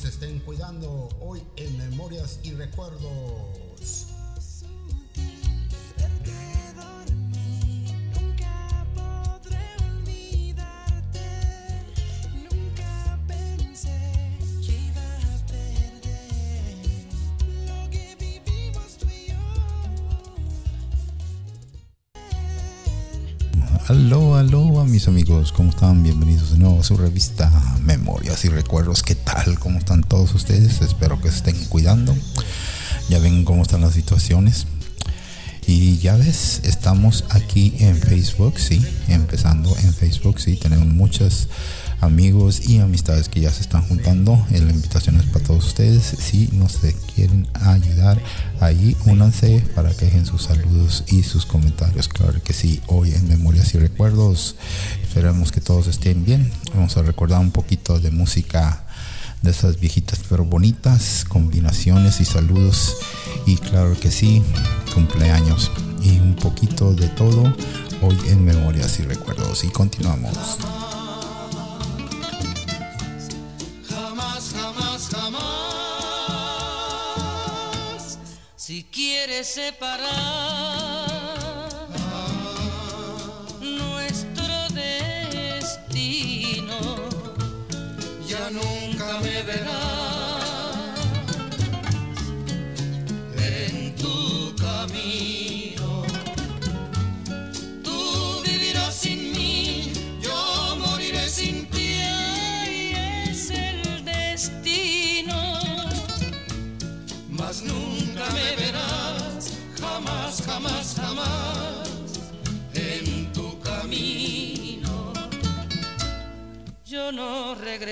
que estén cuidando hoy en Memorias y Recuerdos. Aló, aló a mis amigos, ¿cómo están? Bienvenidos de nuevo a su revista Memorias y Recuerdos. ¿Qué tal? ¿Cómo están todos ustedes? Espero que estén cuidando. Ya ven cómo están las situaciones. Y ya ves, estamos aquí en Facebook, sí, empezando en Facebook, sí, tenemos muchos amigos y amistades que ya se están juntando. Eh, La invitación es para todos ustedes. Si nos quieren ayudar, ahí únanse para que dejen sus saludos y sus comentarios. Claro que sí, hoy en Memorias y Recuerdos. Esperemos que todos estén bien. Vamos a recordar un poquito de música de esas viejitas pero bonitas, combinaciones y saludos. Y claro que sí, cumpleaños y un poquito de todo hoy en Memorias y Recuerdos. Y continuamos. Si quieres separar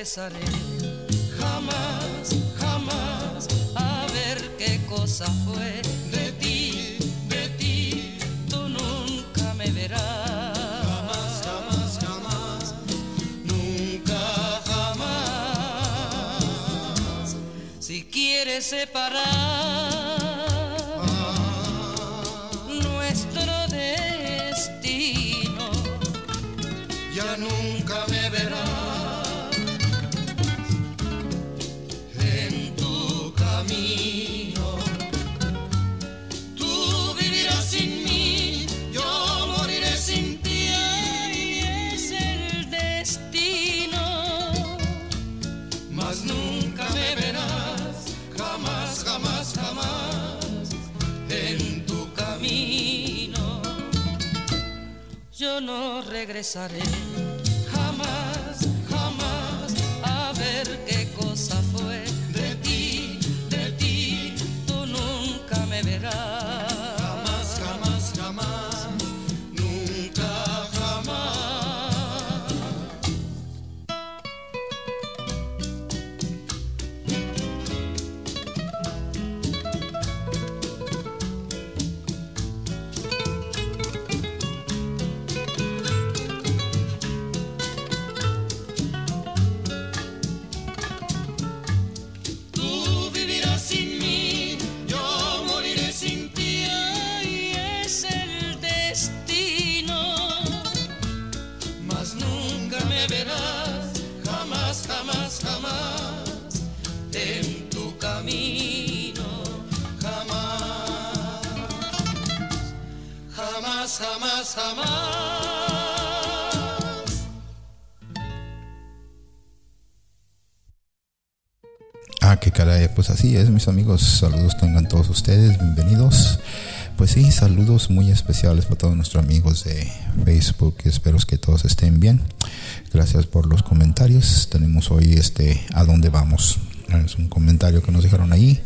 regresaré, jamás, jamás, a ver qué cosa fue de ti, de ti. Tú nunca me verás. Jamás, jamás, jamás, nunca jamás. Si quieres separar regresaré, amigos. Saludos tengan todos ustedes, bienvenidos. Pues sí, saludos muy especiales para todos nuestros amigos de Facebook. Espero que todos estén bien. Gracias por los comentarios. Tenemos hoy este ¿A dónde vamos? Es un comentario que nos dejaron ahí.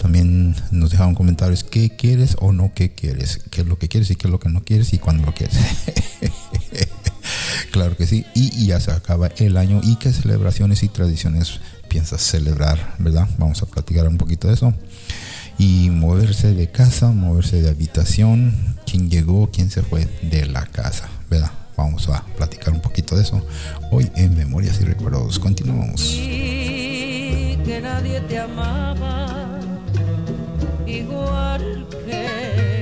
También nos dejaron comentarios qué quieres o no qué quieres, qué es lo que quieres y qué es lo que no quieres y cuándo lo quieres. claro que sí. Y ya se acaba el año y qué celebraciones y tradiciones piensas celebrar, ¿verdad? Vamos a platicar un poquito de eso. Y moverse de casa, moverse de habitación, quién llegó, quién se fue de la casa, ¿verdad? Vamos a platicar un poquito de eso hoy en Memorias y Recuerdos. Continuamos. Y que nadie te amaba igual que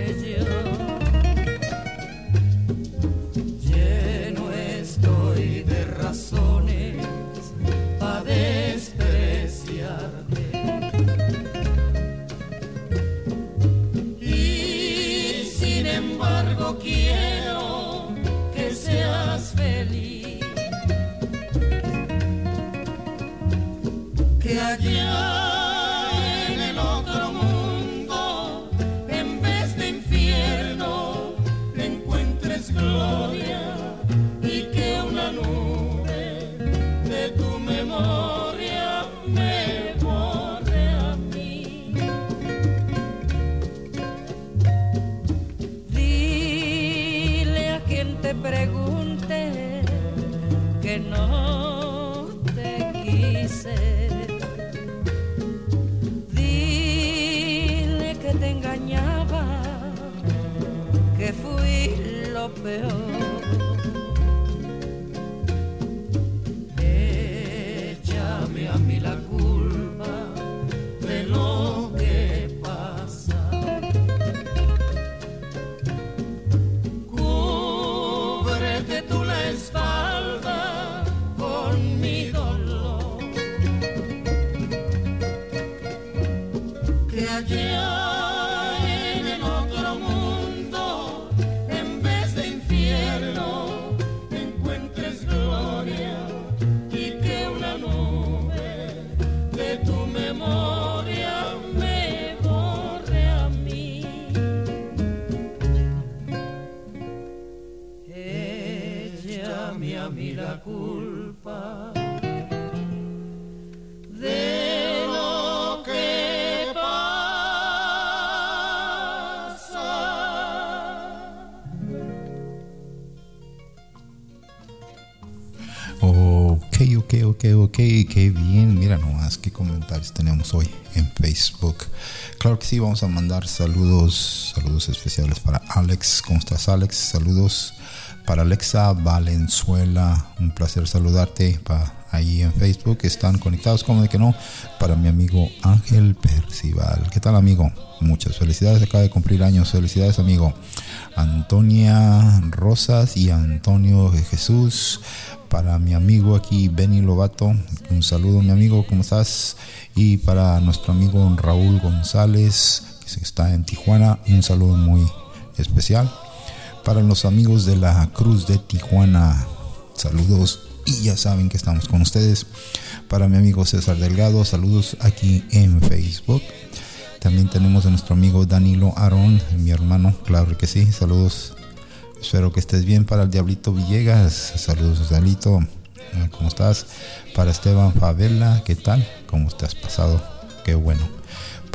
que lo Échame a mí la culpa de lo que pasa. Ok, ok, ok, ok, qué bien. Mira nomás qué comentarios tenemos hoy en Facebook. Claro que sí, vamos a mandar saludos, saludos especiales para Alex. ¿Cómo estás, Alex? Saludos para Alexa Valenzuela. Un placer saludarte para ahí en Facebook. Están conectados, como de que no, para mi amigo Ángel Percival. ¿Qué tal, amigo? Muchas felicidades, acaba de cumplir años. Felicidades, amigo. Antonia Rosas y Antonio Jesús. Para mi amigo aquí, Benny Lobato, un saludo, mi amigo, ¿cómo estás? Y para nuestro amigo Raúl González, que está en Tijuana, un saludo muy especial. Para los amigos de la Cruz de Tijuana, saludos y ya saben que estamos con ustedes. Para mi amigo César Delgado, saludos aquí en Facebook. También tenemos a nuestro amigo Danilo Arón, mi hermano, claro que sí, saludos. Espero que estés bien para el Diablito Villegas. Saludos, Diablito. Ah, ¿Cómo estás? Para Esteban Favela, ¿qué tal? ¿Cómo te has pasado? Qué bueno.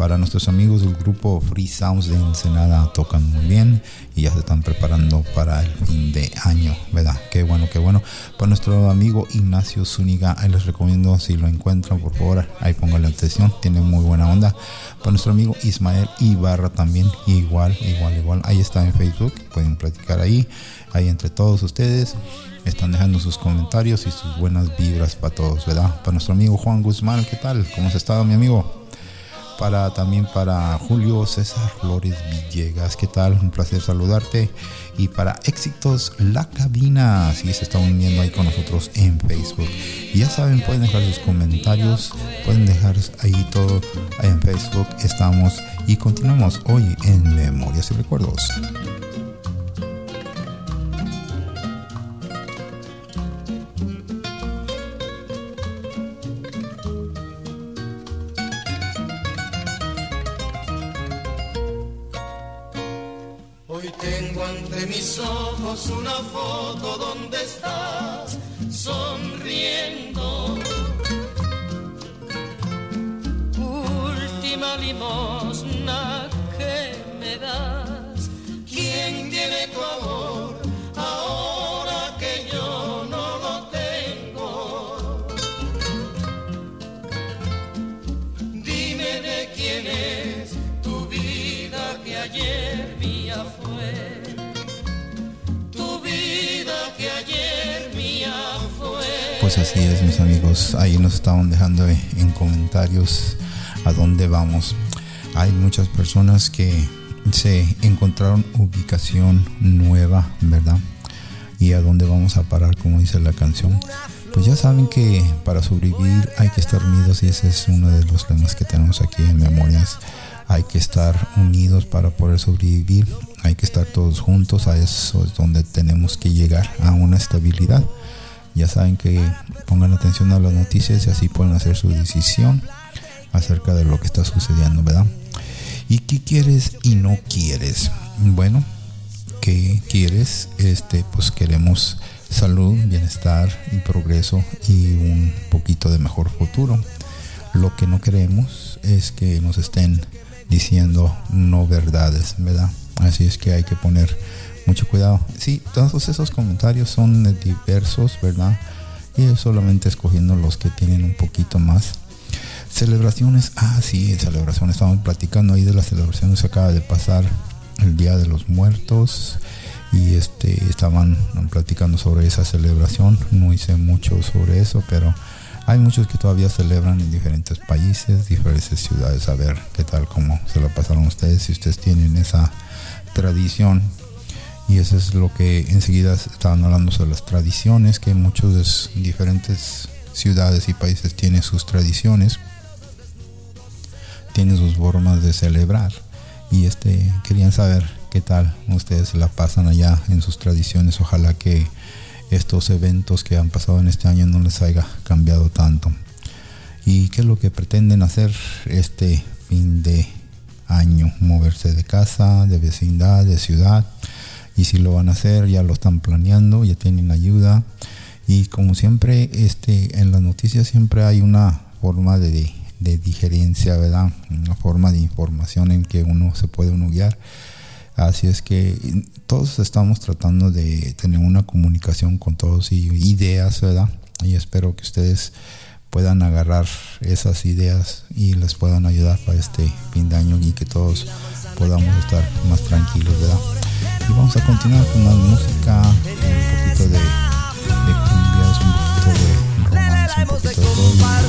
Para nuestros amigos del grupo Free Sounds de Ensenada tocan muy bien y ya se están preparando para el fin de año, ¿verdad? Qué bueno, qué bueno. Para nuestro amigo Ignacio Zúñiga, ahí les recomiendo si lo encuentran, por favor, ahí pónganle atención, tiene muy buena onda. Para nuestro amigo Ismael Ibarra también, igual, igual, igual. Ahí está en Facebook, pueden platicar ahí, ahí entre todos ustedes. Están dejando sus comentarios y sus buenas vibras para todos, ¿verdad? Para nuestro amigo Juan Guzmán, ¿qué tal? ¿Cómo has estado, mi amigo? También para Julio César Flores Villegas. ¿Qué tal? Un placer saludarte. Y para Éxitos La Cabina, si se está uniendo ahí con nosotros en Facebook. Y ya saben, pueden dejar sus comentarios, pueden dejar ahí todo en Facebook. Estamos y continuamos hoy en Memorias y Recuerdos. Ojos una foto Pues así es, mis amigos. Ahí nos estaban dejando en comentarios a dónde vamos. Hay muchas personas que se encontraron ubicación nueva, ¿verdad? Y a dónde vamos a parar, como dice la canción. Pues ya saben que para sobrevivir hay que estar unidos y ese es uno de los temas que tenemos aquí en Memorias. Hay que estar unidos para poder sobrevivir. Hay que estar todos juntos. A eso es donde tenemos que llegar a una estabilidad. Ya saben que pongan atención a las noticias y así pueden hacer su decisión acerca de lo que está sucediendo, ¿verdad? ¿Y qué quieres y no quieres? Bueno, ¿qué quieres? Este, pues queremos salud, bienestar y progreso y un poquito de mejor futuro. Lo que no queremos es que nos estén diciendo no verdades, ¿verdad? Así es que hay que poner mucho cuidado. Sí, todos esos comentarios son diversos, ¿verdad? Y solamente escogiendo los que tienen un poquito más. Celebraciones, ah, sí, celebraciones. Estamos platicando ahí de las celebraciones. Acaba de pasar el Día de los Muertos y este estaban platicando sobre esa celebración. No hice mucho sobre eso, pero hay muchos que todavía celebran en diferentes países, diferentes ciudades. A ver qué tal, cómo se la pasaron ustedes, si ustedes tienen esa tradición y eso es lo que enseguida estaban hablando sobre las tradiciones, que muchos diferentes ciudades y países tienen sus tradiciones, tienen sus formas de celebrar y este querían saber qué tal ustedes la pasan allá en sus tradiciones. Ojalá que estos eventos que han pasado en este año no les haya cambiado tanto. ¿Y qué es lo que pretenden hacer este fin de año? Moverse de casa, de vecindad, de ciudad y si lo van a hacer ya lo están planeando, ya tienen ayuda y como siempre este en las noticias siempre hay una forma de, de digerencia, ¿verdad? Una forma de información en que uno se puede uno guiar. Así es que todos estamos tratando de tener una comunicación con todos y ideas, ¿verdad? Y espero que ustedes puedan agarrar esas ideas y les puedan ayudar para este fin de año y que todos podamos estar más tranquilos, ¿verdad? Y vamos a continuar con más música, un poquito de, de cumbias, un poquito de romance, un poquito de todo, humor,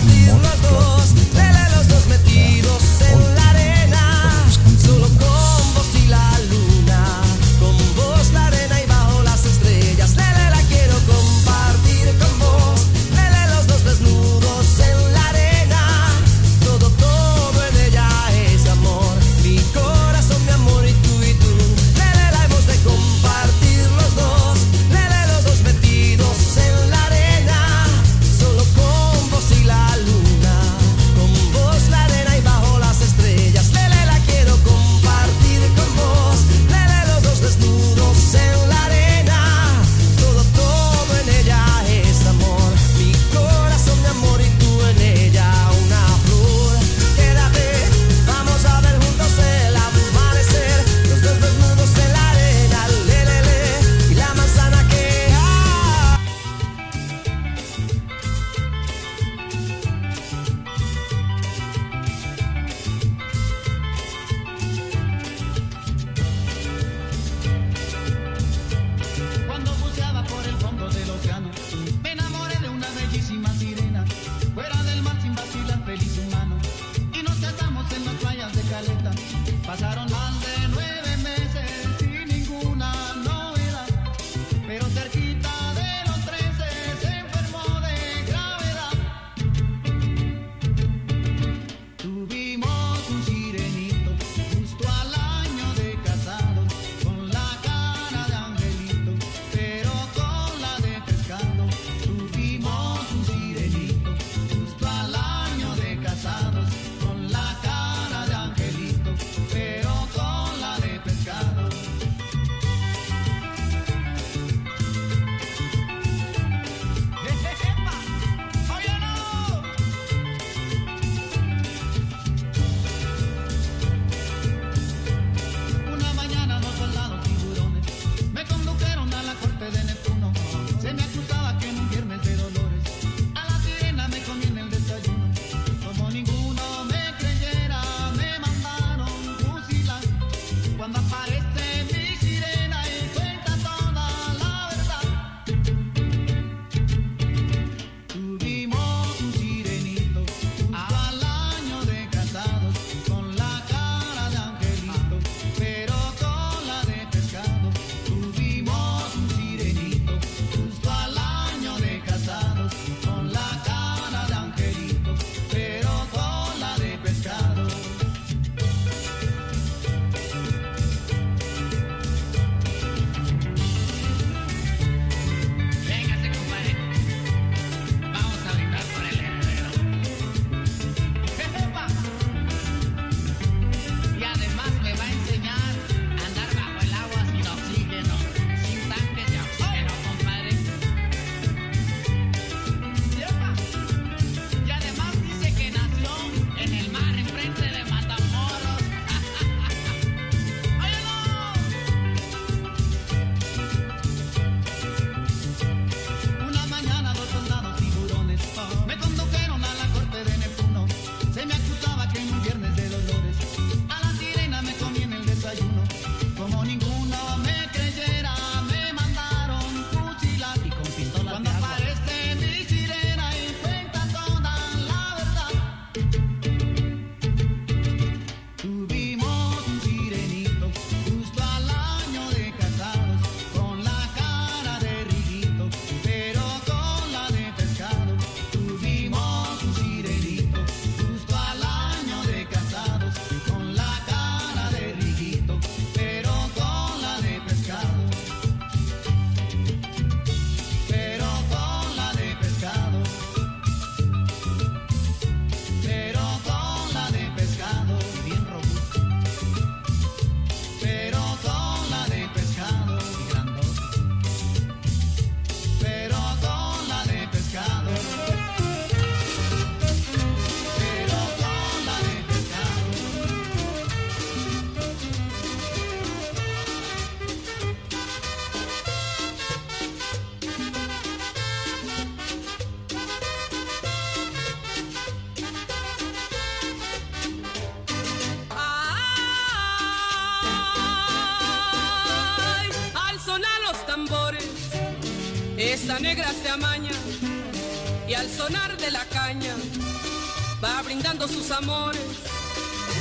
sus amores.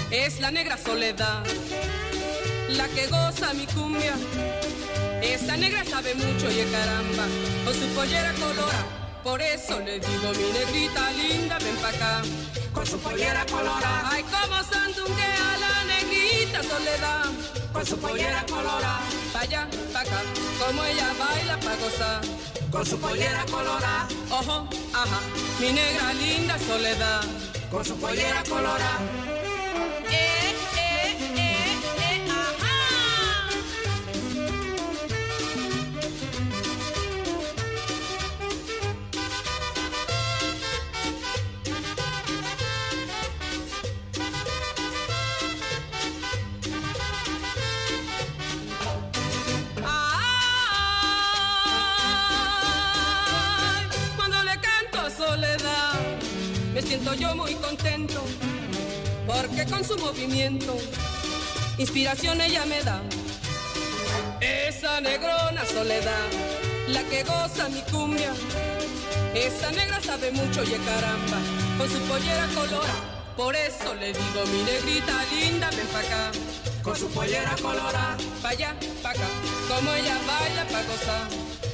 Es la negra soledad, la que goza mi cumbia. Esa negra sabe mucho y caramba, con su pollera colora. Por eso le digo, mi negrita linda, ven pa' acá. Con su pollera colora. Ay, como sandunguea la negrita soledad. Con su pollera colora. Pa' allá, pa' acá, como ella baila pa' gozar. Con su pollera colora. Ojo, ajá, mi negra linda soledad. Con su pollera colora. Inspiración ella me da. Esa negrona Soledad, la que goza mi cumbia, esa negra sabe mucho y caramba, con su pollera colora. Por eso le digo, mi negrita linda, ven pa' acá. Con su pollera colora, pa' allá, pa' acá. Como ella baila pa' gozar.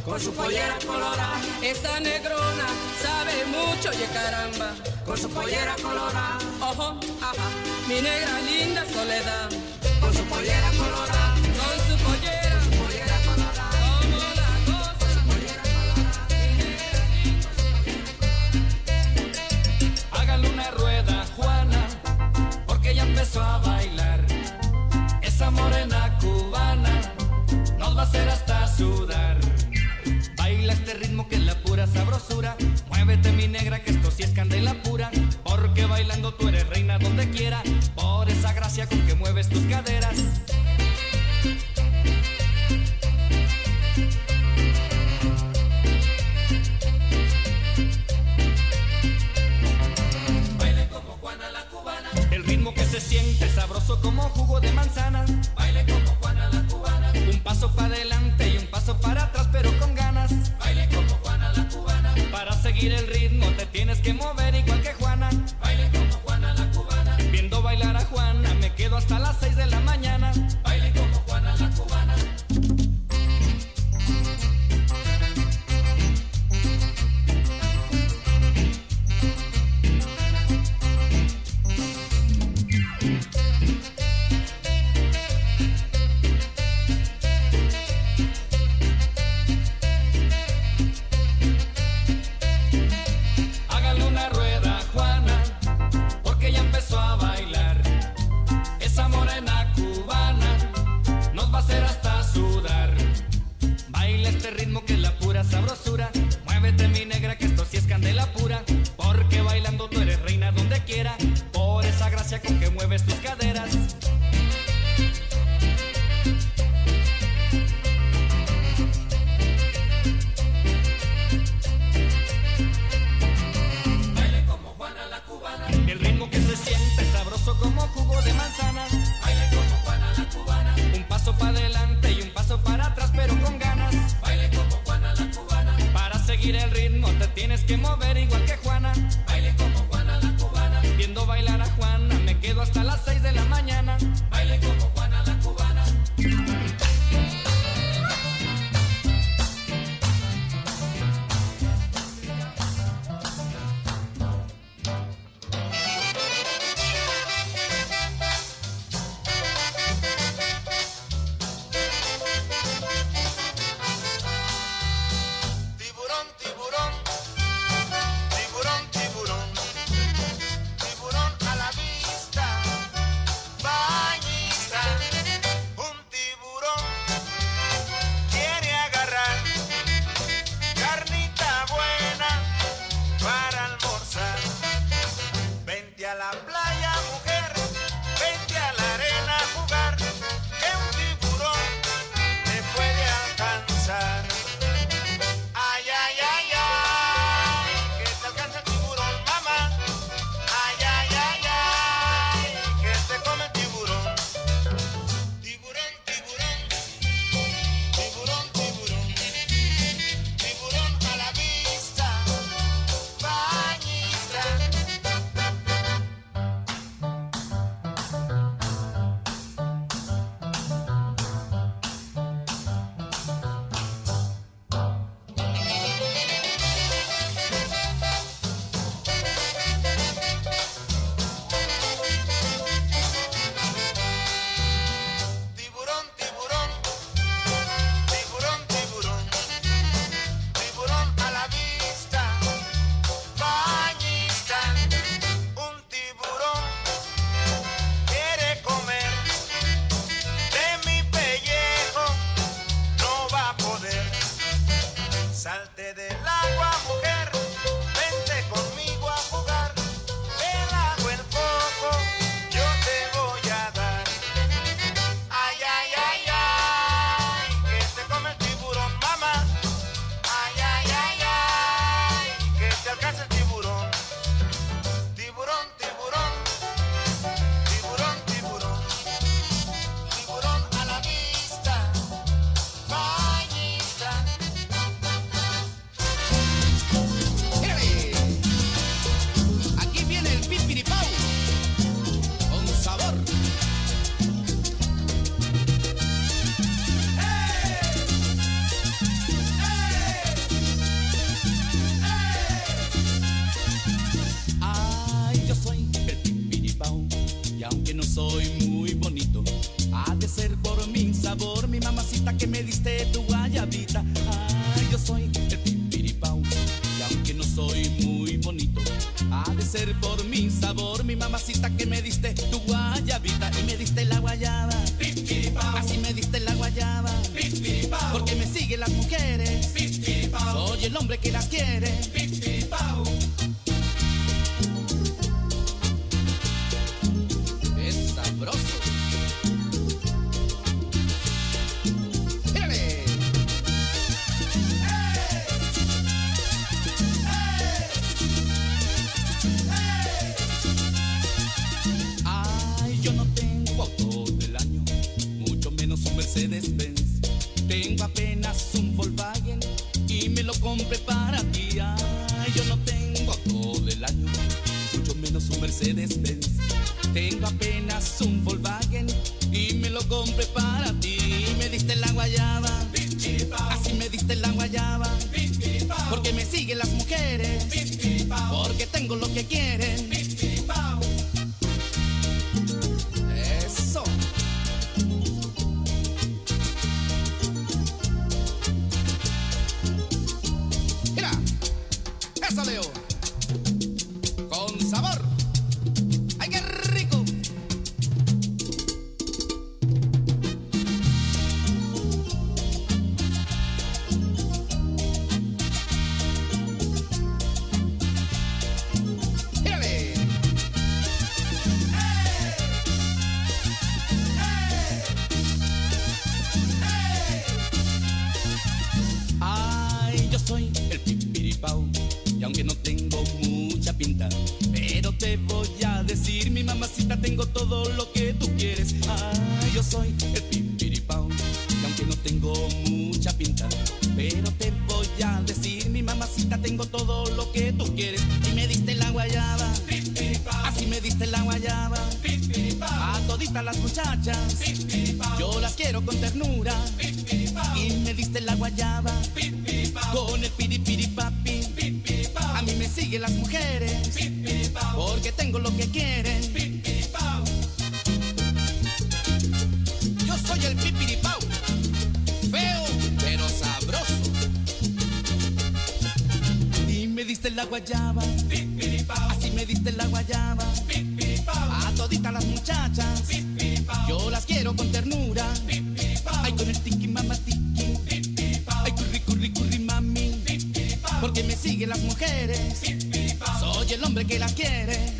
Con su pollera colora, esa negrona sabe mucho y caramba. Con su pollera colora, ojo, ajá. Mi negra linda soledad. Con su pollera colora, con su pollera. Su pollera colora. Como la goza. Su pollera colora. Mi negra linda Hágale una rueda, Juana, porque ya empezó a bailar. Esa morena cubana nos va a hacer hasta sudar. Baila este ritmo que es la pura sabrosura. Muévete la guayaba, así me diste la guayaba. A toditas las muchachas, yo las quiero con ternura. Ay, con el tiki mamá tiki. Ay, curri curri curri mami. Porque me siguen las mujeres. Soy el hombre que las quiere.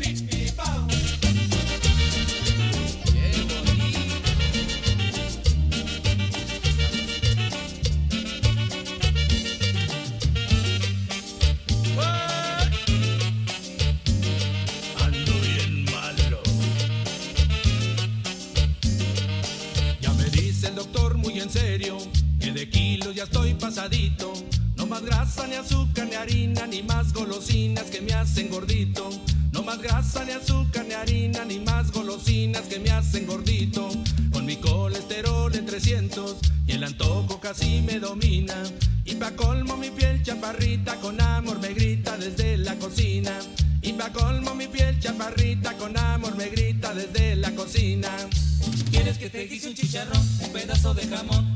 Grasa ni azúcar ni harina ni más golosinas que me hacen gordito. No más grasa ni azúcar ni harina ni más golosinas que me hacen gordito. Con mi colesterol en 300 y el antojo casi me domina. Y pa' colmo mi piel chaparrita con amor me grita desde la cocina. Y pa' colmo mi piel chaparrita con amor me grita desde la cocina. ¿Quieres que te guise un chicharrón, un pedazo de jamón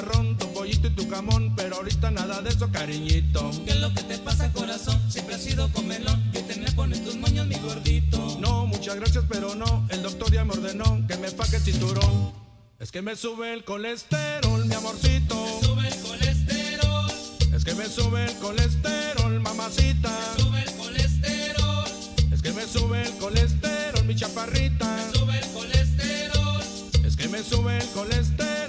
chicharrón, tu pollito y tu jamón, pero ahorita nada de eso, cariñito. ¿Qué es lo que te pasa, corazón? Siempre has sido comelón, que te me pones tus moños, mi gordito. No, muchas gracias, pero no, el doctor ya me ordenó que me faque el cinturón. Es que me sube el colesterol, mi amorcito. Sube el colesterol, Es que me sube el colesterol, mamacita. sube el colesterol, Es que me sube el colesterol, mi chaparrita. sube el colesterol, Es que me sube el colesterol,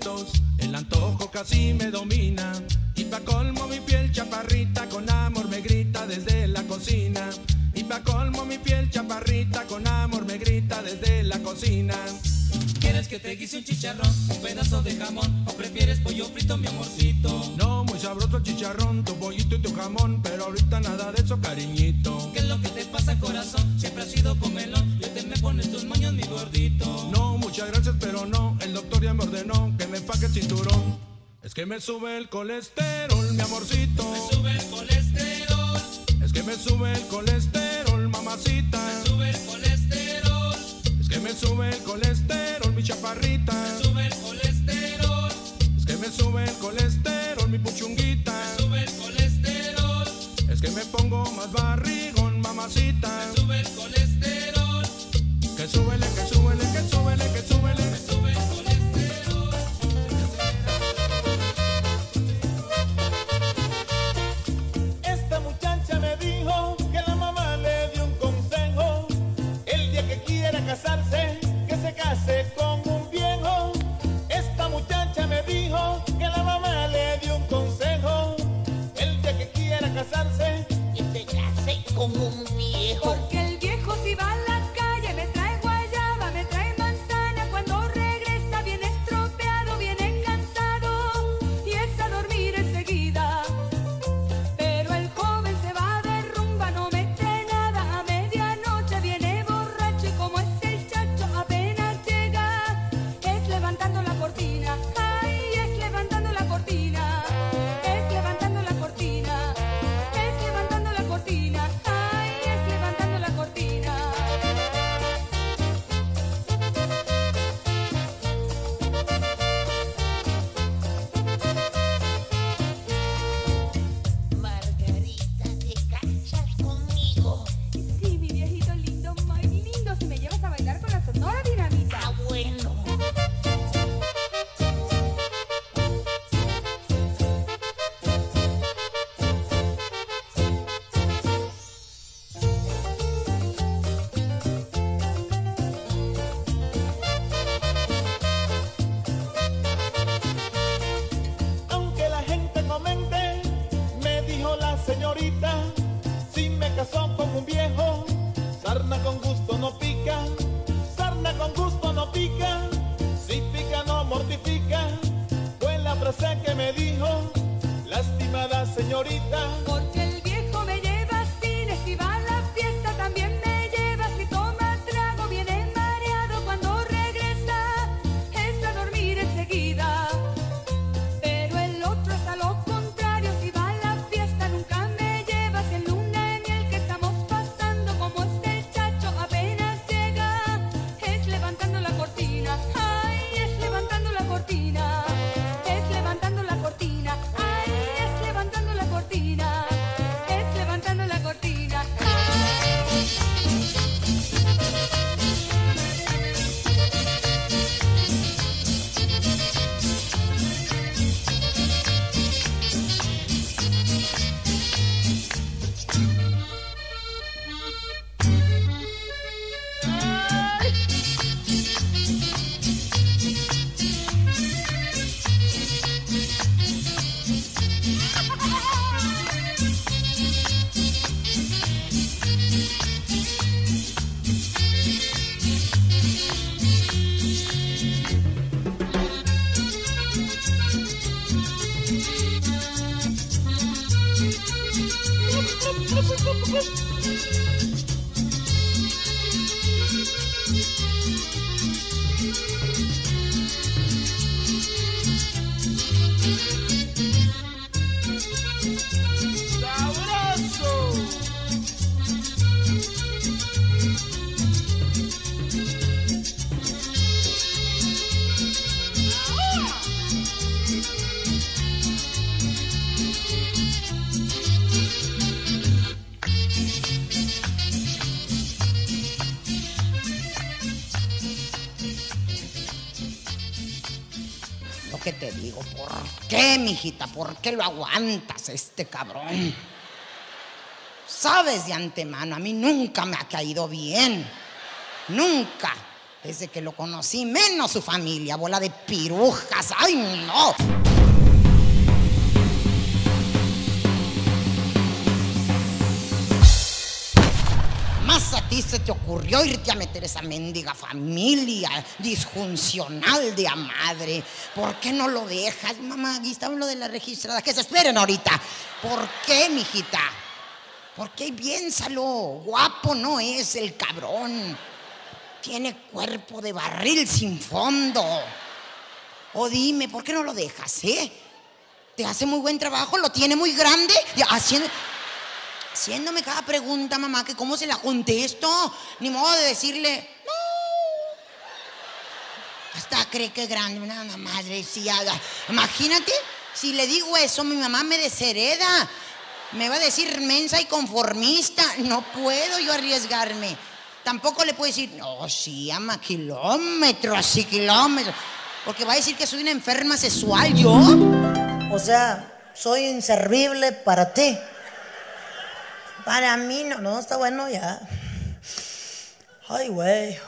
en 300, el antojo casi me domina. Y pa' colmo mi piel chaparrita con amor me grita desde la cocina. Y pa' colmo mi piel chaparrita con amor me grita desde la cocina. ¿Quieres que te guise un chicharrón, un pedazo de jamón Rosita. lo aguantas, este cabrón. Sabes de antemano, a mí nunca me ha caído bien. Nunca. Desde que lo conocí, menos su familia, bola de pirujas. ¡Ay, no! se te ocurrió irte a meter esa mendiga familia disfuncional de a madre? ¿Por qué no lo dejas? Mamá, aquí está lo de la registrada. Que se esperen ahorita. ¿Por qué, mijita? ¿Por qué? Piénsalo. Guapo no es el cabrón. Tiene cuerpo de barril sin fondo. O dime, ¿por qué no lo dejas, eh? Te hace muy buen trabajo, lo tiene muy grande, haciendo haciéndome cada pregunta, mamá, que cómo se la contesto. Ni modo de decirle, no. Hasta cree que es grande, una madre, sí, haga. Imagínate, si le digo eso, mi mamá me deshereda. Me va a decir mensa y conformista. No puedo yo arriesgarme. Tampoco le puedo decir, no, sí, ama kilómetros y kilómetros. Porque va a decir que soy una enferma sexual, yo. O sea, soy inservible para ti. Para mí no, no, está bueno ya. Ay, güey.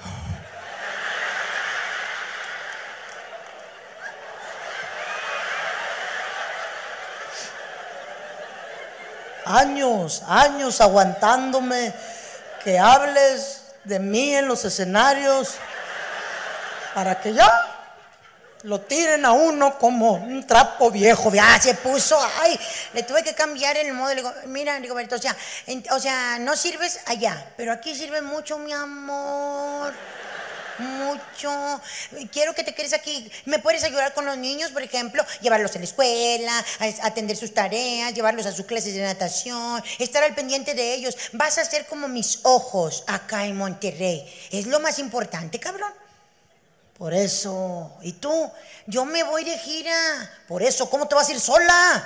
Años, años aguantándome que hables de mí en los escenarios para que ya lo tiren a uno como un trapo viejo. Ya se puso, ay, le tuve que cambiar el modo. Le digo, mira, Rigoberto, o sea, o sea, no sirves allá, pero aquí sirve mucho, mi amor. Mucho. Quiero que te quedes aquí. ¿Me puedes ayudar con los niños, por ejemplo? Llevarlos a la escuela, atender sus tareas, llevarlos a sus clases de natación, estar al pendiente de ellos. Vas a ser como mis ojos acá en Monterrey. Es lo más importante, cabrón. Por eso. ¿Y tú? Yo me voy de gira. Por eso, ¿cómo te vas a ir sola?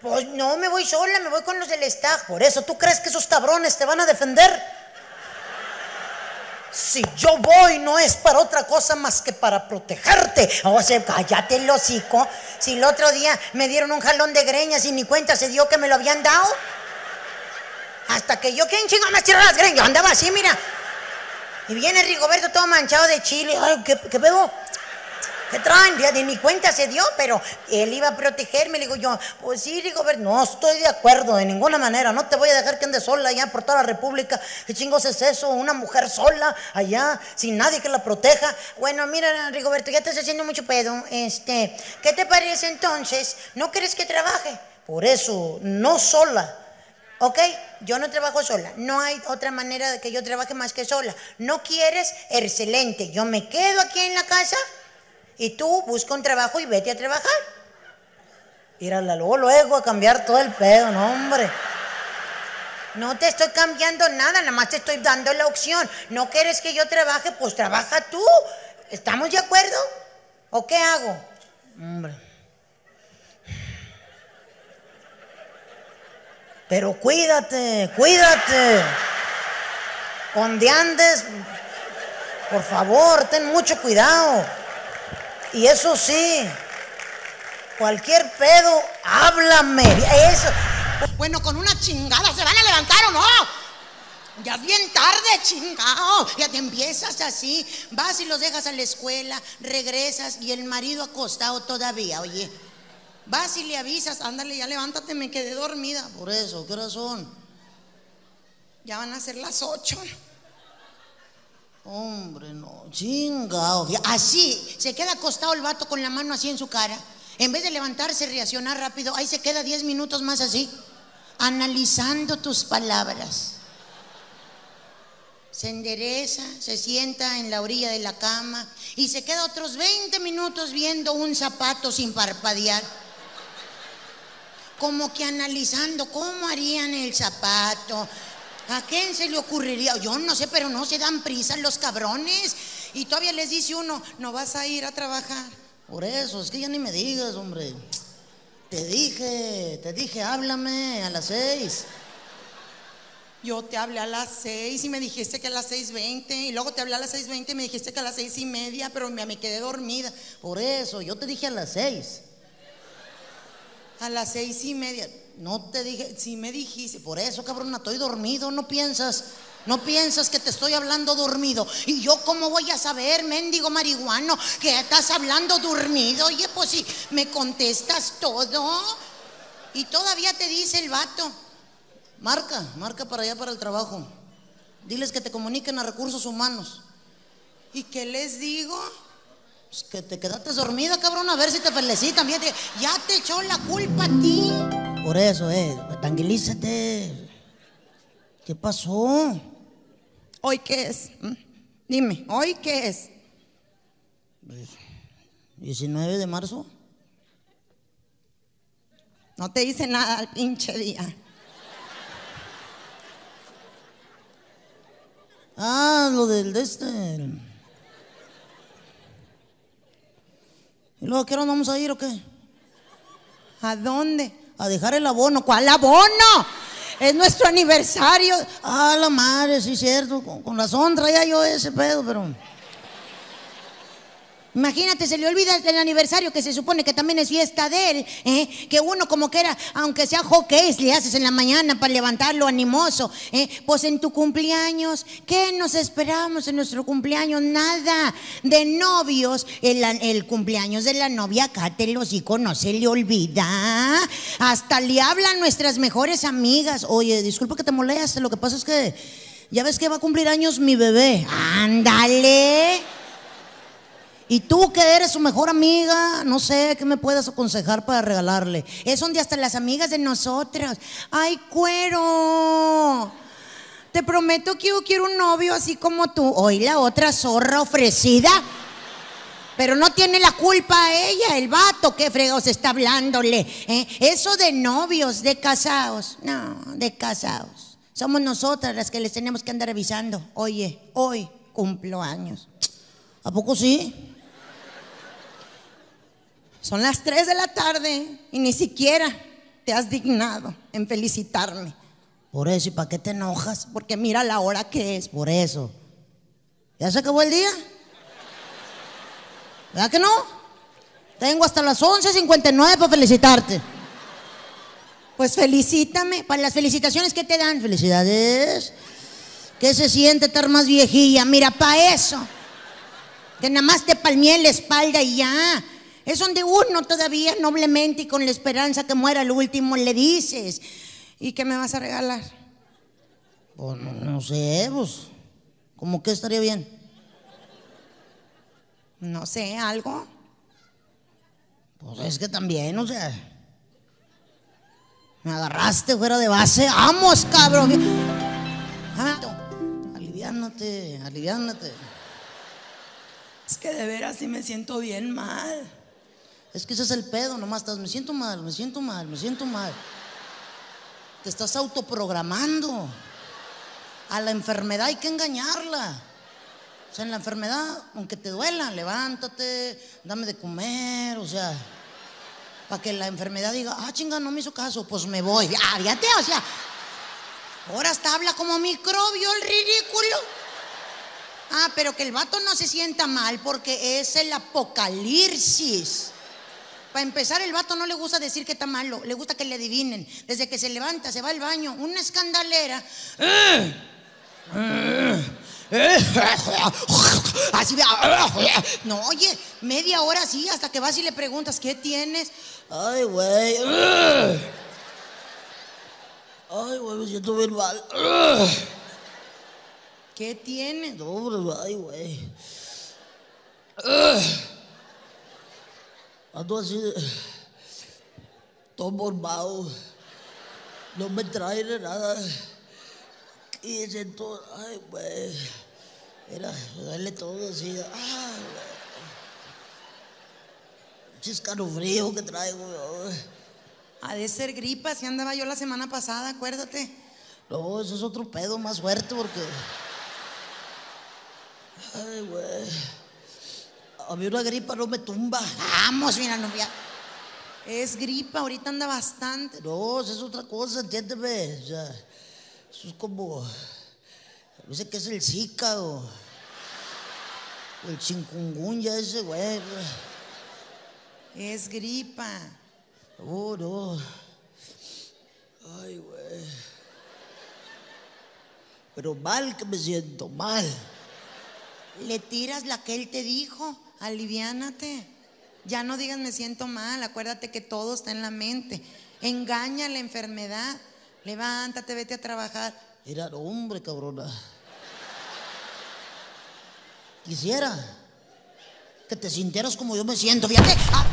Pues no me voy sola, me voy con los del staff. Por eso, ¿tú crees que esos cabrones te van a defender? Si yo voy, no es para otra cosa más que para protegerte. O sea, cállate el hocico. Si el otro día me dieron un jalón de greñas y ni cuenta se dio que me lo habían dado. Hasta que yo, ¿quién chingo me tiró las greñas? Yo andaba así, mira. Y viene Rigoberto todo manchado de chile. Ay, ¿qué, pedo? ¿Qué traen? De ni cuenta se dio, pero él iba a protegerme. Le digo yo, pues sí, Rigoberto, no estoy de acuerdo de ninguna manera. No te voy a dejar que andes sola allá por toda la República. ¿Qué chingos es eso? Una mujer sola allá, sin nadie que la proteja. Bueno, mira, Rigoberto, ya estás haciendo mucho pedo. Este, ¿qué te parece entonces? ¿No quieres que trabaje? Por eso, no sola. ¿Ok? Yo no trabajo sola. No hay otra manera de que yo trabaje más que sola. ¿No quieres? Excelente. Yo me quedo aquí en la casa y tú busca un trabajo y vete a trabajar. Mírala, luego, luego a cambiar todo el pedo, no, hombre. No te estoy cambiando nada, nada más te estoy dando la opción. ¿No quieres que yo trabaje? Pues trabaja tú. ¿Estamos de acuerdo? ¿O qué hago? Hombre. Pero cuídate, cuídate. Donde andes, por favor, ten mucho cuidado. Y eso sí, cualquier pedo, háblame. Eso. Bueno, con una chingada, ¿se van a levantar o no? Ya es bien tarde, chingado. Ya te empiezas así. Vas y los dejas a la escuela, regresas y el marido acostado todavía, oye. Vas y le avisas, ándale, ya levántate, me quedé dormida. Por eso, ¿qué razón? Ya van a ser las ocho. Hombre, no, chingado. Así, se queda acostado el vato con la mano así en su cara. En vez de levantarse, reaccionar rápido, ahí se queda 10 minutos más así, analizando tus palabras. Se endereza, se sienta en la orilla de la cama y se queda otros 20 minutos viendo un zapato sin parpadear. Como que analizando cómo harían el zapato. ¿A quién se le ocurriría? Yo no sé, pero no se dan prisa los cabrones. Y todavía les dice uno, no vas a ir a trabajar. Por eso, es que ya ni me digas, hombre. Te dije, te dije, háblame a las seis. Yo te hablé a las seis y me dijiste que a las seis veinte. Y luego te hablé a las seis veinte y me dijiste que a las seis y media, pero me, quedé dormida. Por eso, yo te dije a las seis. A las seis y media. No te dije, si me dijiste, por eso, cabrón, estoy dormido, no piensas. No piensas que te estoy hablando dormido. ¿Y yo cómo voy a saber, mendigo marihuano, que estás hablando dormido? Oye, pues si me contestas todo. Y todavía te dice el vato. Marca, marca para allá para el trabajo. Diles que te comuniquen a recursos humanos. ¿Y qué les digo? Pues que te quedaste dormida, cabrón, a ver si te felicitan. Bien, ya te echó la culpa a ti. Por eso, eh, tranquilízate. ¿Qué pasó? ¿Hoy qué es? ¿Mm? Dime, ¿hoy qué es? Pues, 19 de marzo. No te hice nada al pinche día. Ah, lo del de este. ¿Y luego qué hora vamos a ir o qué? ¿A dónde? A dejar el abono. ¿Cuál abono? Es nuestro aniversario. Ah, la madre, sí, cierto. Con, con razón traía yo ese pedo, pero. Imagínate, se le olvida el aniversario que se supone que también es fiesta de él, ¿eh? que uno como que era, aunque sea hockey, le haces en la mañana para levantarlo animoso, ¿eh? pues en tu cumpleaños, ¿qué nos esperamos en nuestro cumpleaños? Nada, de novios, el, cumpleaños de la novia, cállate el hocico, no se le olvida, hasta le hablan nuestras mejores amigas, oye, disculpa que te moleste, lo que pasa es que ya ves que va a cumplir años mi bebé, ándale. Y tú que eres su mejor amiga, no sé qué me puedas aconsejar para regalarle. Es donde hasta las amigas de nosotras. ¡Ay, cuero! Te prometo que yo quiero un novio así como tú. Hoy la otra zorra ofrecida. Pero no tiene la culpa ella, el vato que fregados está hablándole. ¿eh? Eso de novios, de casados. No, de casados. Somos nosotras las que les tenemos que andar avisando. Oye, hoy cumplo años. ¿A poco sí? Son las 3 de la tarde y ni siquiera te has dignado en felicitarme. Por eso, ¿y para qué te enojas? Porque mira la hora que es, por eso. ¿Ya se acabó el día? ¿Verdad que no? Tengo hasta las 11.59 para felicitarte. Pues felicítame. Para las felicitaciones que te dan, felicidades. ¿Qué se siente estar más viejilla? Mira, para eso. Que nada más te palmé la espalda y ya. Es donde uno todavía noblemente y con la esperanza que muera el último le dices. ¿Y qué me vas a regalar? Pues no, sé, pues. ¿Cómo que estaría bien? No sé, algo. Pues es que también, o sea. Me agarraste fuera de base. ¡Vamos, cabrón! Ah, aliviánate, aliviánate. Es que de veras sí me siento bien mal. Es que ese es el pedo, nomás estás, me siento mal, me siento mal, me siento mal. Te estás autoprogramando. A la enfermedad hay que engañarla. O sea, en la enfermedad, aunque te duela, levántate, dame de comer, o sea, para que la enfermedad diga, ah, chinga, no me hizo caso, pues me voy. Ah, fíjate, o sea, ahora hasta habla como microbio el ridículo. Ah, pero que el vato no se sienta mal porque es el apocalipsis. Para empezar, el vato no le gusta decir que está malo, le gusta que le adivinen. Desde que se levanta, se va al baño, una escandalera. Así, no, oye, media hora así hasta que vas y le preguntas, ¿qué tienes? Ay, güey. Ay, güey, me siento bien mal. ¿Qué tienes? No, ay, güey. Ando así, todo mormado. No me trae de nada. Y siento, ay, güey. Mira, me duele todo así. Ay, güey. Chiscano frío que traigo. güey. Ha de ser gripa, si andaba yo la semana pasada, acuérdate. No, eso es otro pedo más fuerte porque. Ay, güey. A mí una gripa no me tumba. Vamos, mira, no, ya. Es gripa, ahorita anda bastante. No, es otra cosa, entiéndeme. O sea, eso es como. No sé qué es el Zika o. o el chikungunya ese, güey. Es gripa. Oh, no. Ay, güey. Pero mal que me siento, mal. Le tiras la que él te dijo, aliviánate. Ya no digas me siento mal, acuérdate que todo está en la mente. Engaña la enfermedad. Levántate, vete a trabajar. Era hombre, cabrona. Quisiera que te sintieras como yo me siento. Fíjate, ah,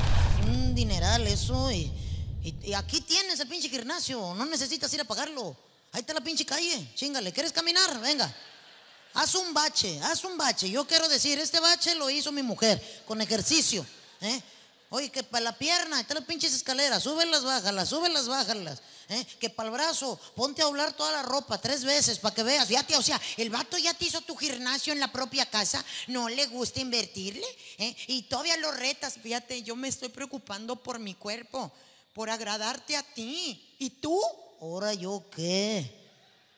un dineral eso. Y, y- y aquí tienes el pinche gimnasio. No necesitas ir a pagarlo. Ahí está la pinche calle. Chingale, ¿quieres caminar? Venga. Haz un bache, haz un bache. Yo quiero decir, este bache lo hizo mi mujer con ejercicio. ¿eh? Oye, que para la pierna, las pinches escaleras, súbelas, bájalas, súbelas, bájalas. ¿eh? Que para el brazo, ponte a doblar toda la ropa tres veces para que veas. Fíjate, o sea, el vato ya te hizo tu gimnasio en la propia casa, no le gusta invertirle, ¿eh? Y todavía lo retas. Fíjate, yo me estoy preocupando por mi cuerpo, por agradarte a ti. ¿Y tú? ¿Ahora yo qué?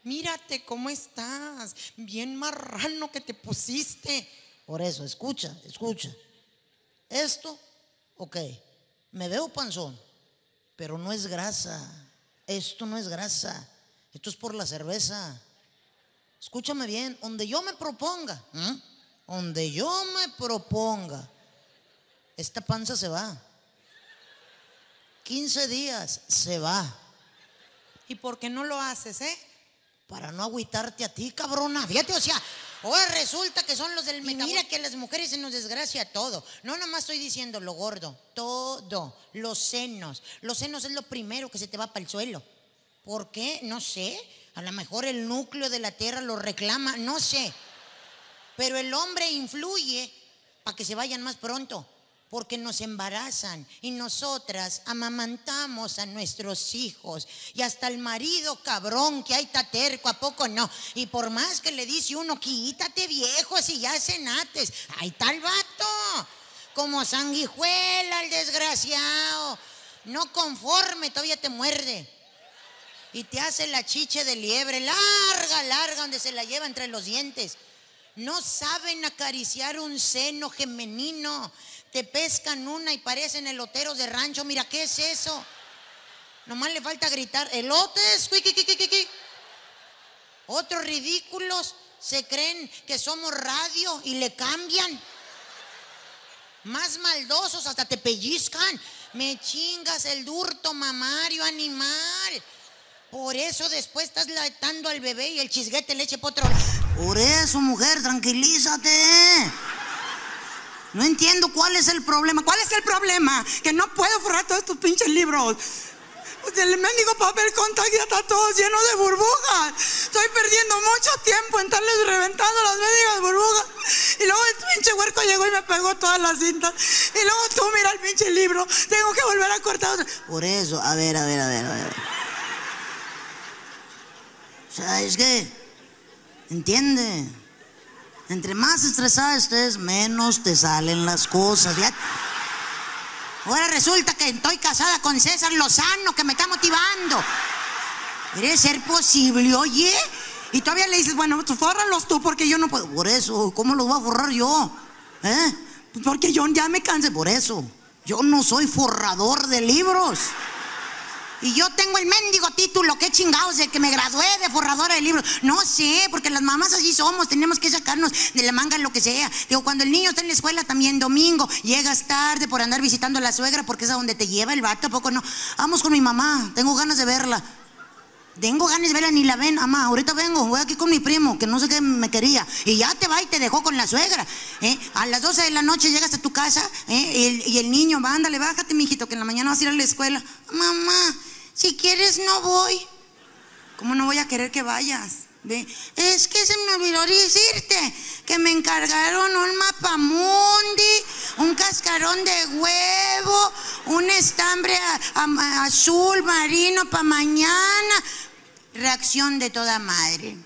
Mírate cómo estás, bien marrano que te pusiste. Por eso, escucha, escucha. Esto, ok, me veo panzón, pero no es grasa. Esto no es grasa. Esto es por la cerveza. Escúchame bien, donde yo me proponga, ¿m? donde yo me proponga, esta panza se va. 15 días se va. ¿Y por qué no lo haces, eh? Para no agüitarte a ti, cabrona. Fíjate, o sea, ahora resulta que son los del Y Mira que a las mujeres se nos desgracia todo. No nomás estoy diciendo lo gordo, todo. Los senos. Los senos es lo primero que se te va para el suelo. ¿Por qué? No sé. A lo mejor el núcleo de la tierra lo reclama, no sé. Pero el hombre influye para que se vayan más pronto, porque nos embarazan y nosotras amamantamos a nuestros hijos y hasta el marido cabrón que hay taterco, ¿a poco no? Y por más que le dice uno, quítate viejo si ya cenates, ahí está el vato, como sanguijuela el desgraciado, no conforme, todavía te muerde. Y te hace la chiche de liebre, larga, larga, donde se la lleva entre los dientes. No saben acariciar un seno femenino. Te pescan una y parecen eloteros de rancho. Mira, ¿qué es eso? Nomás le falta gritar, elotes, qui, qui, qui, qui, qui, qui". Otros ridículos se creen que somos radio y le cambian. Más maldosos, hasta te pellizcan. Me chingas el durto mamario animal. Por eso después estás latando al bebé y el chisguete le eche por otro. Por eso, mujer, tranquilízate. No entiendo cuál es el problema. ¿Cuál es el problema? Que no puedo forrar todos estos pinches libros. Pues El mendigo papel contact ya está todo lleno de burbujas. Estoy perdiendo mucho tiempo en estarles reventando las mendigas burbujas. Y luego el pinche huerco llegó y me pegó todas las cintas. Y luego tú mira el pinche libro. Tengo que volver a cortar. Por eso, a ver, a ver, a ver, a ver. O sea, es que, entiende, entre más estresada estés, menos te salen las cosas. ¿ya? Ahora resulta que estoy casada con César Lozano, que me está motivando. ¿Debe ser posible, oye? Y todavía le dices, bueno, tú fórralos tú porque yo no puedo. Por eso, ¿cómo los voy a forrar yo? ¿Eh? Pues porque yo ya me cansé, por eso. Yo no soy forrador de libros. Y yo tengo el mendigo título, qué chingados, de que me gradué de forradora de libros. No sé, porque las mamás así somos, tenemos que sacarnos de la manga lo que sea. Digo, cuando el niño está en la escuela también domingo, llegas tarde por andar visitando a la suegra, porque es a donde te lleva el vato, ¿a poco no? Vamos con mi mamá, tengo ganas de verla. Tengo ganas de verla, ni la ven, mamá. Ahorita vengo, voy aquí con mi primo, que no sé qué me quería. Y ya te va y te dejó con la suegra. ¿eh? A las 12 de la noche llegas a tu casa ¿eh? y, el, niño, va, ándale, bájate, mijito, que en la mañana vas a ir a la escuela. Mamá, si quieres no voy. ¿Cómo no voy a querer que vayas? Es que se me olvidó decirte que me encargaron un mapamundi, un cascarón de huevo, un estambre azul marino para mañana. Reacción de toda madre.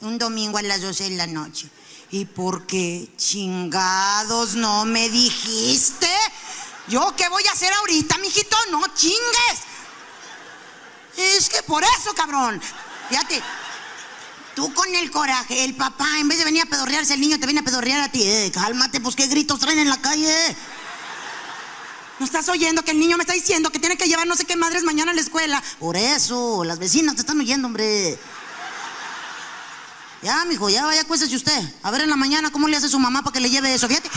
Un domingo a las 12 de la noche. ¿Y por qué chingados no me dijiste? ¿Yo qué voy a hacer ahorita, mijito? No chingues. Es que por eso, cabrón. Fíjate. Tú con el coraje, el papá, en vez de venir a pedorrearse el niño, te viene a pedorrear a ti. Eh, cálmate, pues qué gritos traen en la calle. ¿No estás oyendo que el niño me está diciendo que tiene que llevar no sé qué madres mañana a la escuela? Por eso, las vecinas te están oyendo, hombre. Ya, mijo, ya vaya, acuéstese usted. A ver en la mañana cómo le hace su mamá para que le lleve eso. Fíjate.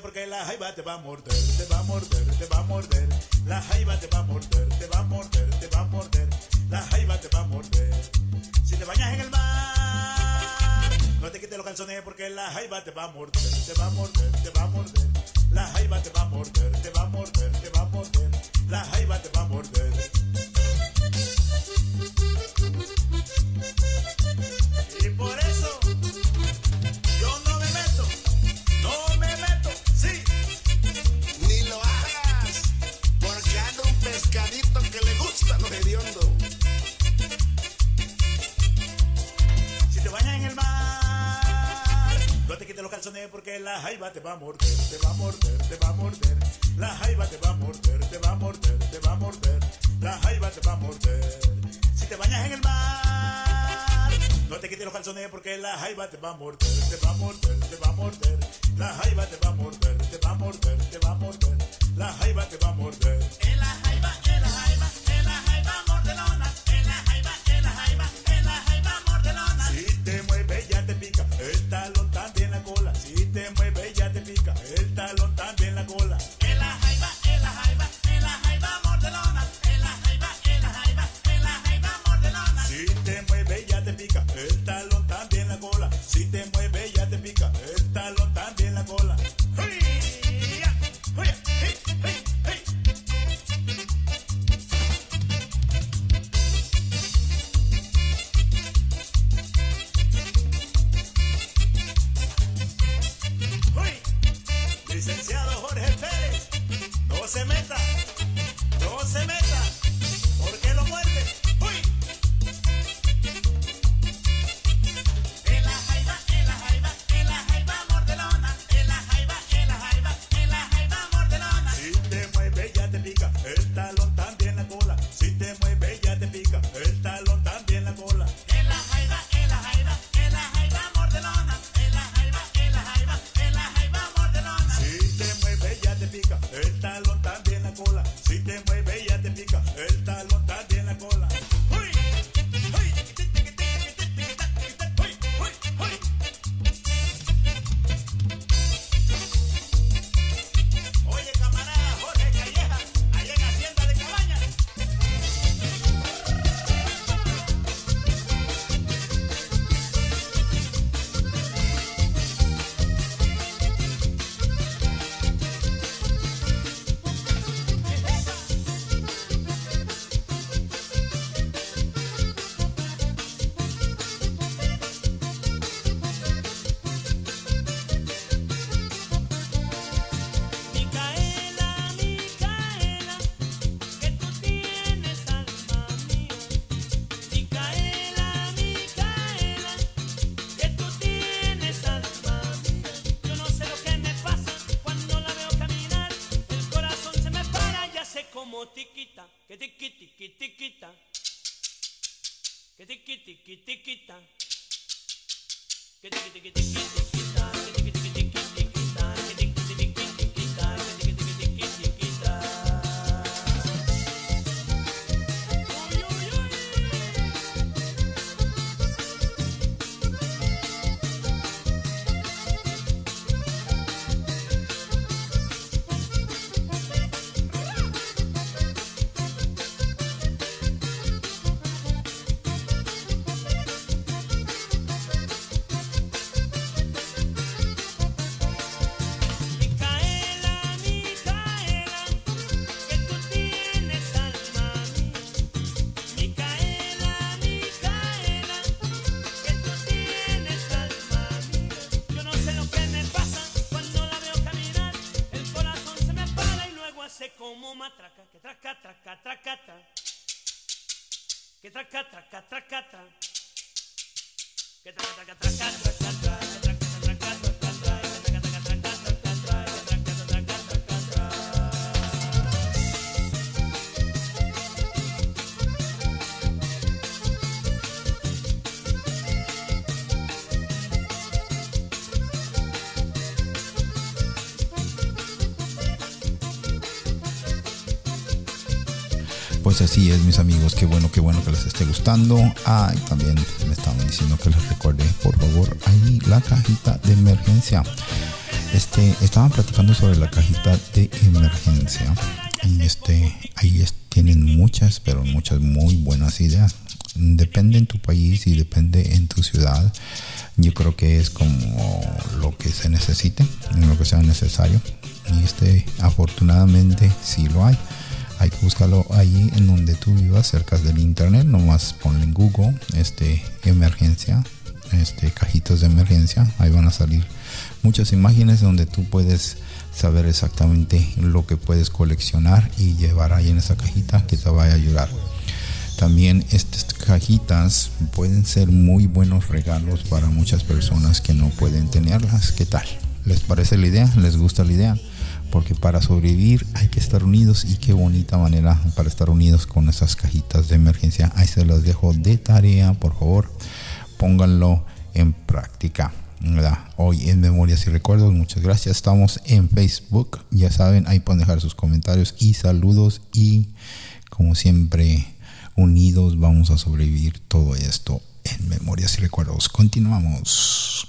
porque la jaiba te va a morder, te va a morder, te va a morder. La jaiba te va a morder, te va a morder, te va a morder. La jaiba te va a morder. Si te bañas en el mar, no te quites los calzones porque la jaiba te va a morder, te va a morder, te va a morder. La jaiba te va a morder, te va a morder, te va a morder. La jaiba te va a morder. la jaiba te va a morder, te va a morder, te va a morder. La jaiba te va a morder, te va a morder, te va a morder. La jaiba te va a morder. Si te bañas en el mar, no te quites los calzones porque la jaiba te va a morder, te va a morder, te va a morder. La jaiba te va a morder, te va a morder, te va a morder. La jaiba te va a morder. En la jaiba, en la jaiba. Pues así es, mis amigos. Qué bueno, qué bueno que les esté gustando. Ah, también me estaban diciendo que les recuerde, por favor, ahí la cajita de emergencia. Este, estaban platicando sobre la cajita de emergencia. Y este, ahí tienen muchas, pero muchas muy buenas ideas. Depende en tu país y depende en tu ciudad. Yo creo que es como lo que se necesite, lo que sea necesario. Y este, afortunadamente, sí lo hay. Hay que buscarlo ahí en donde tú vivas, cerca del internet. Nomás ponle en Google, este, emergencia, este, cajitas de emergencia. Ahí van a salir muchas imágenes donde tú puedes saber exactamente lo que puedes coleccionar y llevar ahí en esa cajita que te vaya a ayudar. También estas cajitas pueden ser muy buenos regalos para muchas personas que no pueden tenerlas. ¿Qué tal? ¿Les parece la idea? ¿Les gusta la idea? Porque para sobrevivir hay que estar unidos y qué bonita manera para estar unidos con esas cajitas de emergencia. Ahí se las dejo de tarea, por favor. Pónganlo en práctica. Hoy en Memorias y Recuerdos, muchas gracias. Estamos en Facebook, ya saben, ahí pueden dejar sus comentarios y saludos. Y como siempre, unidos vamos a sobrevivir todo esto en Memorias y Recuerdos. Continuamos.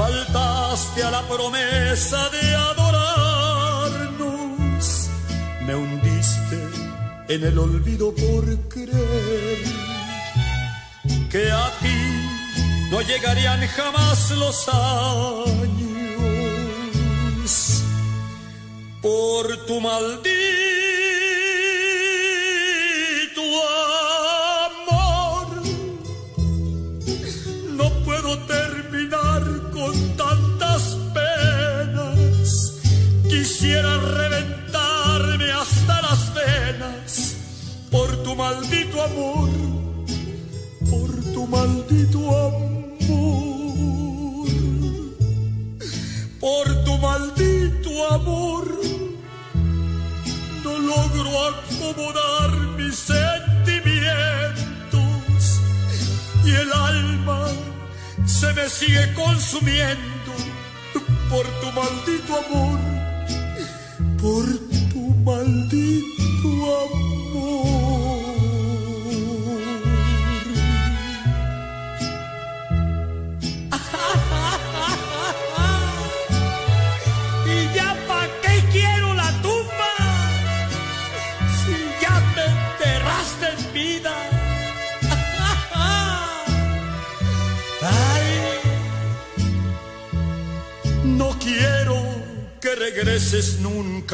Faltaste a la promesa de adorarnos, me hundiste en el olvido por creer que a ti no llegarían jamás los años. Por tu maldito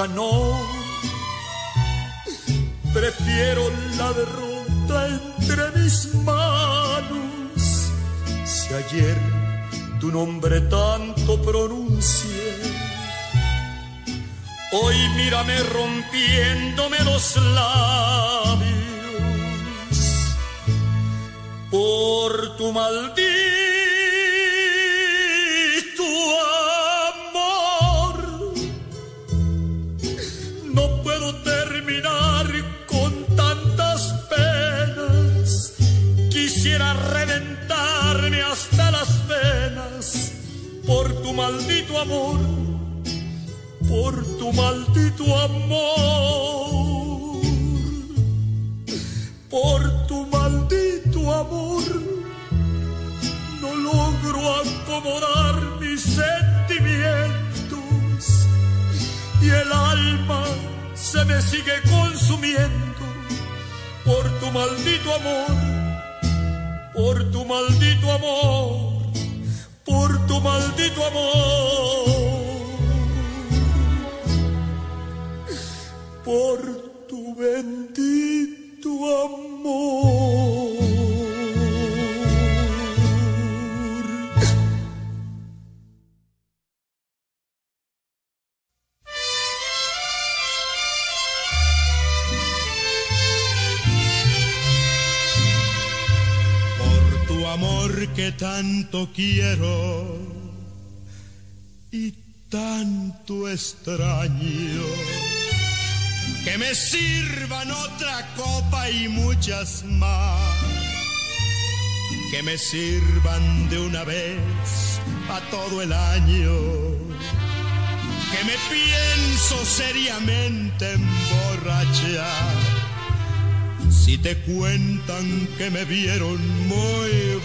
no. Tanto quiero y tanto extraño. Que me sirvan otra copa y muchas más. Que me sirvan de una vez a todo el año. Que me pienso seriamente emborrachar si te cuentan que me vieron muy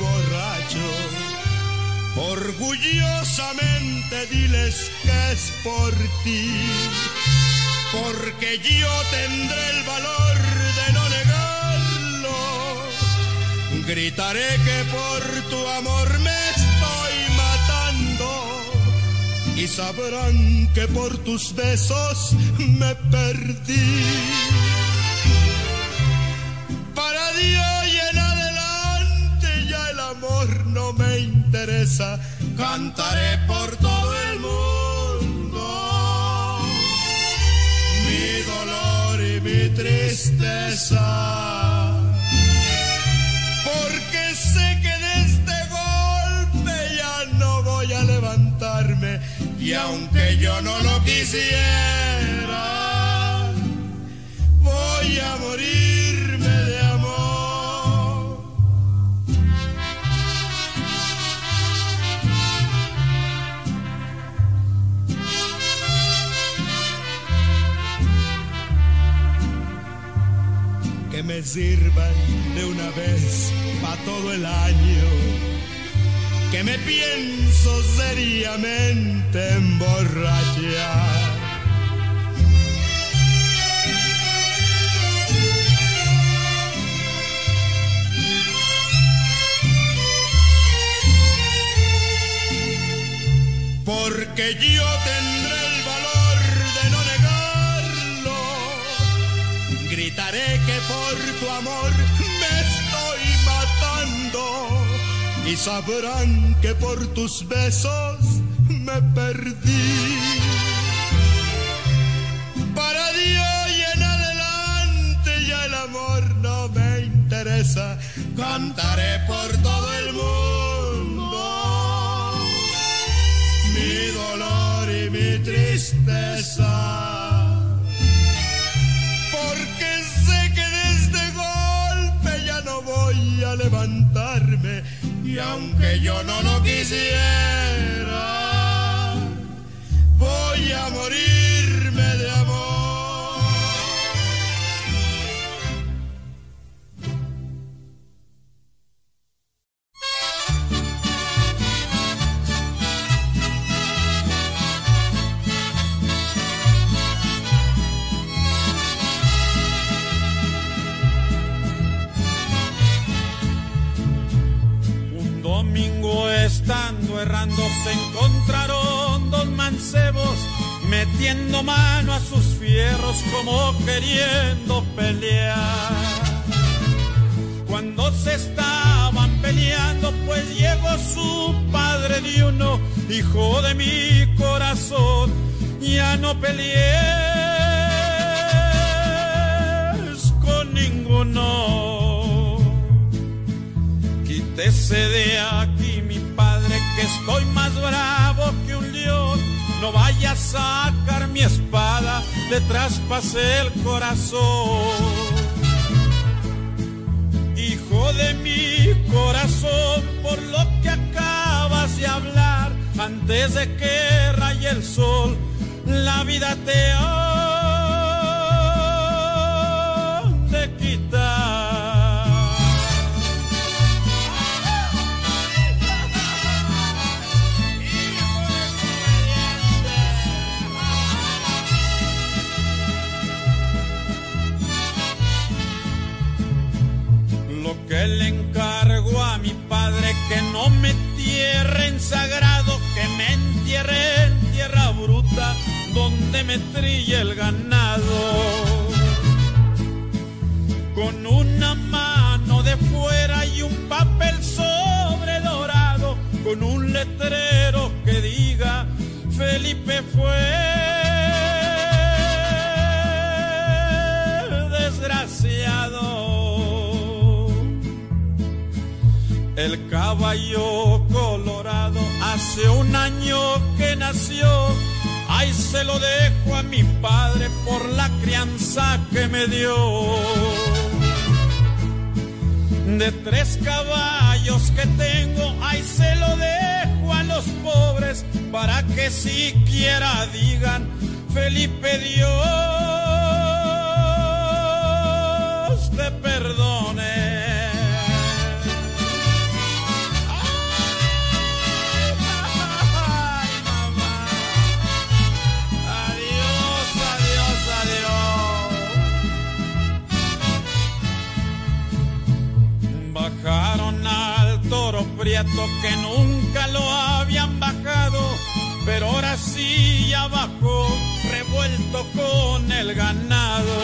orgullosamente diles que es por ti, porque yo tendré el valor de no negarlo. Gritaré que por tu amor me estoy matando y sabrán que por tus besos me perdí. No me interesa. Cantaré por todo el mundo mi dolor y mi tristeza. Porque sé que de este golpe ya no voy a levantarme. Y aunque yo no lo quisiera, voy a morirme me sirvan de una vez pa' todo el año. Que me pienso seriamente emborrachar. Porque yo tendré el valor Gritaré que por tu amor me estoy matando. Y sabrán que por tus besos me perdí. Para Dios y en adelante ya el amor no me interesa. Cantaré por todo el mundo mi dolor y mi tristeza. Levantarme. Y aunque yo no lo quisiera, voy a morirme de amor. Errando se encontraron dos mancebos metiendo mano a sus fierros como queriendo pelear. Cuando se estaban peleando pues llegó su padre de uno, hijo de mi corazón, ya no pelees con ninguno. Quítese de aquí, estoy más bravo que un león. No vaya a sacar mi espada, le traspasé el corazón. Hijo de mi corazón, por lo que acabas de hablar, antes de que raye el sol, la vida te ha sagrado, que me entierre en tierra bruta donde me trille el ganado. Con una mano de fuera y un papel sobre dorado, con un letrero que diga Felipe fue desgraciado. El caballo hace un año que nació. Ay, se lo dejo a mi padre por la crianza que me dio. De tres caballos que tengo, ay, se lo dejo a los pobres para que siquiera digan, Felipe Dios prieto que nunca lo habían bajado, pero ahora sí ya bajó, revuelto con el ganado.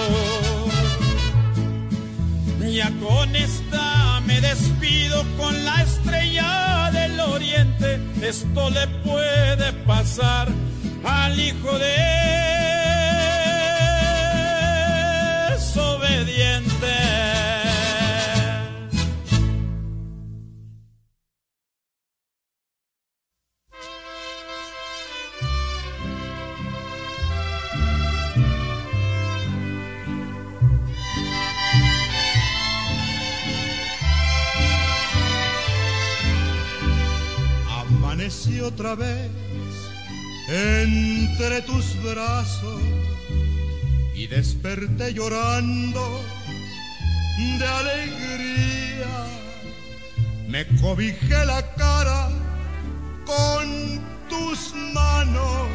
Ya con esta me despido con la estrella del oriente. Esto le puede pasar al hijo de desperté llorando de alegría. Me cobijé la cara con tus manos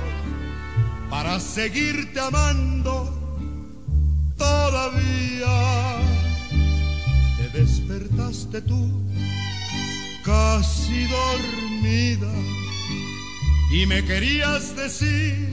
para seguirte amando todavía. Te despertaste tú casi dormida y me querías decir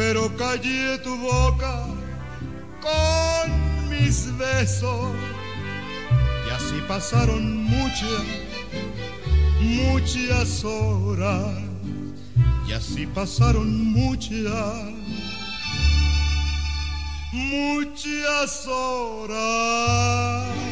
pero callé tu boca con mis besos. Y así pasaron muchas, muchas horas. Y así pasaron muchas, muchas horas.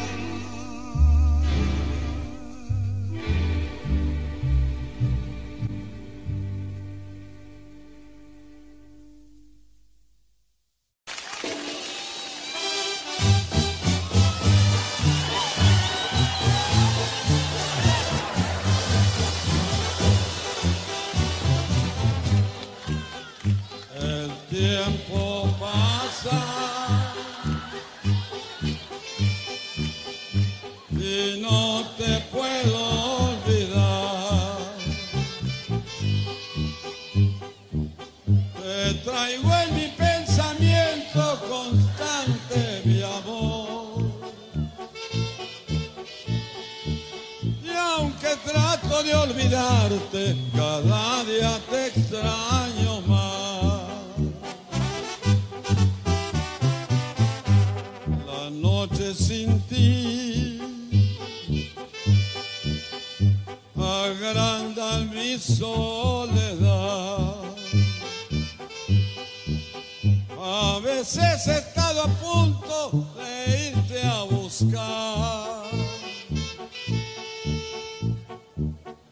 A veces he estado a punto de irte a buscar.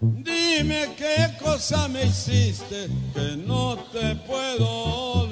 Dime qué cosa me hiciste que no te puedo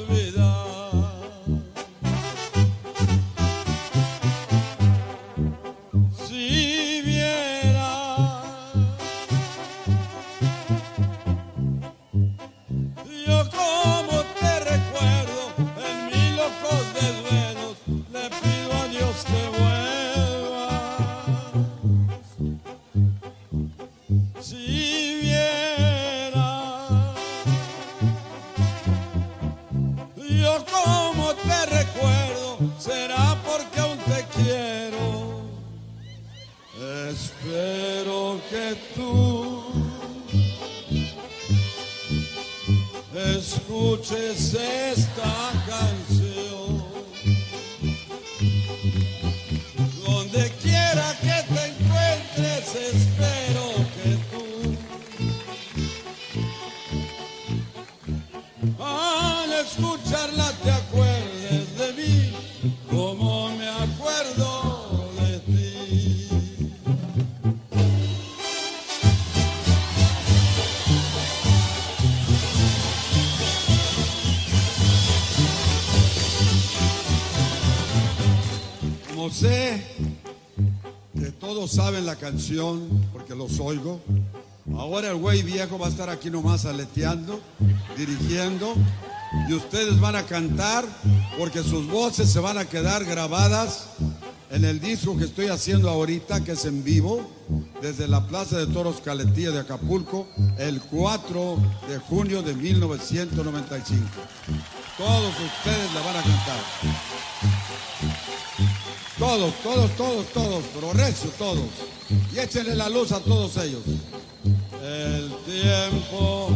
canción porque los oigo, ahora el güey viejo va a estar aquí nomás aleteando, dirigiendo, y ustedes van a cantar porque sus voces se van a quedar grabadas en el disco que estoy haciendo ahorita, que es en vivo, desde la Plaza de Toros Caletilla de Acapulco, el 4 de junio de 1995. Todos ustedes la van a cantar. Todos, todos, todos, todos, pero recio todos. Y échenle la luz a todos ellos. El tiempo.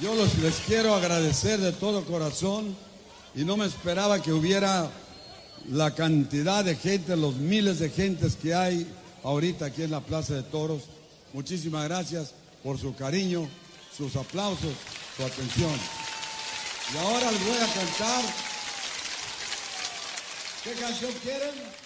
Yo los, les quiero agradecer de todo corazón y no me esperaba que hubiera la cantidad de gente, los miles de gentes que hay ahorita aquí en la Plaza de Toros. Muchísimas gracias por su cariño, sus aplausos, su atención. Y ahora les voy a cantar. ¿Qué canción quieren?